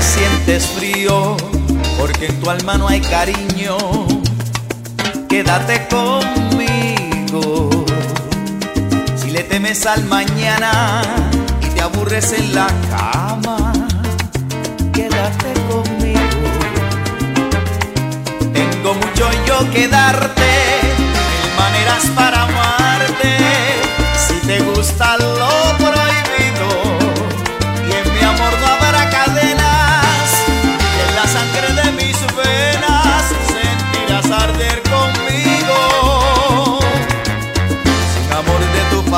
sientes frío, porque en tu alma no hay cariño, quédate conmigo. Si le temes al mañana y te aburres en la cama, quédate conmigo. Tengo mucho yo que darte,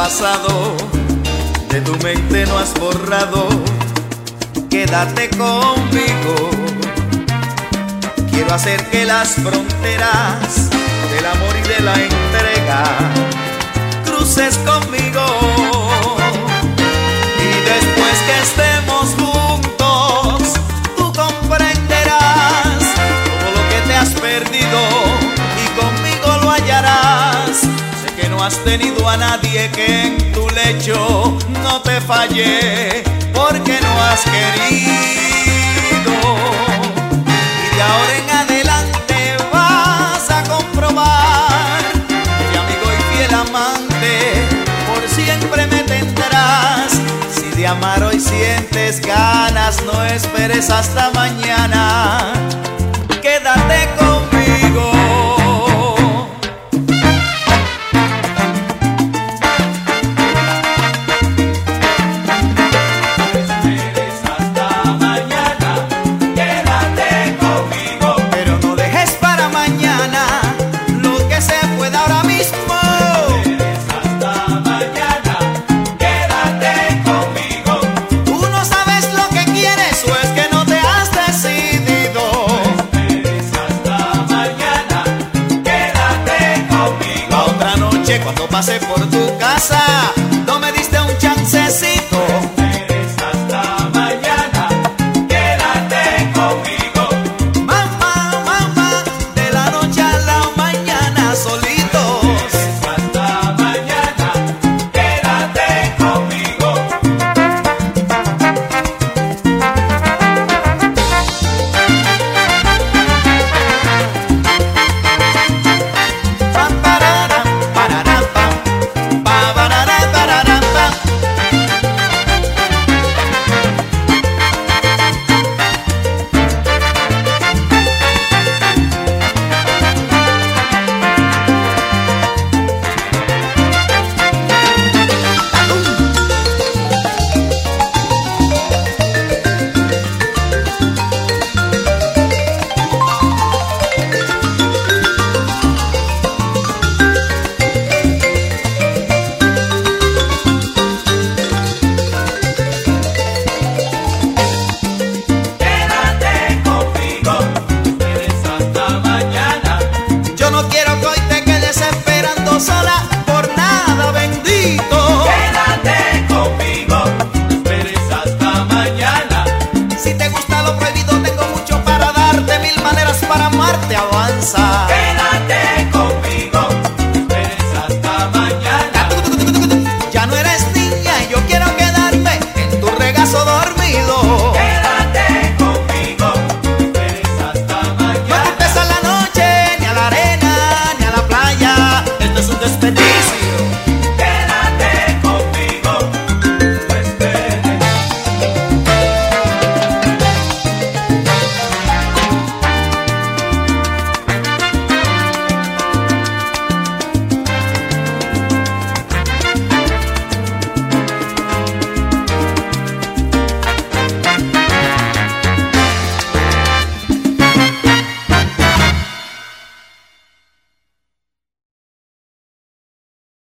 pasado, de tu mente no has borrado, quédate conmigo. Quiero hacer que las fronteras del amor y de la entrega cruces conmigo. No has tenido a nadie que en tu lecho no te falle, porque no has querido. Y de ahora en adelante vas a comprobar mi amigo y fiel amante, por siempre me tendrás. Si de amar hoy sientes ganas, no esperes hasta mañana. noche cuando pase por tu casa.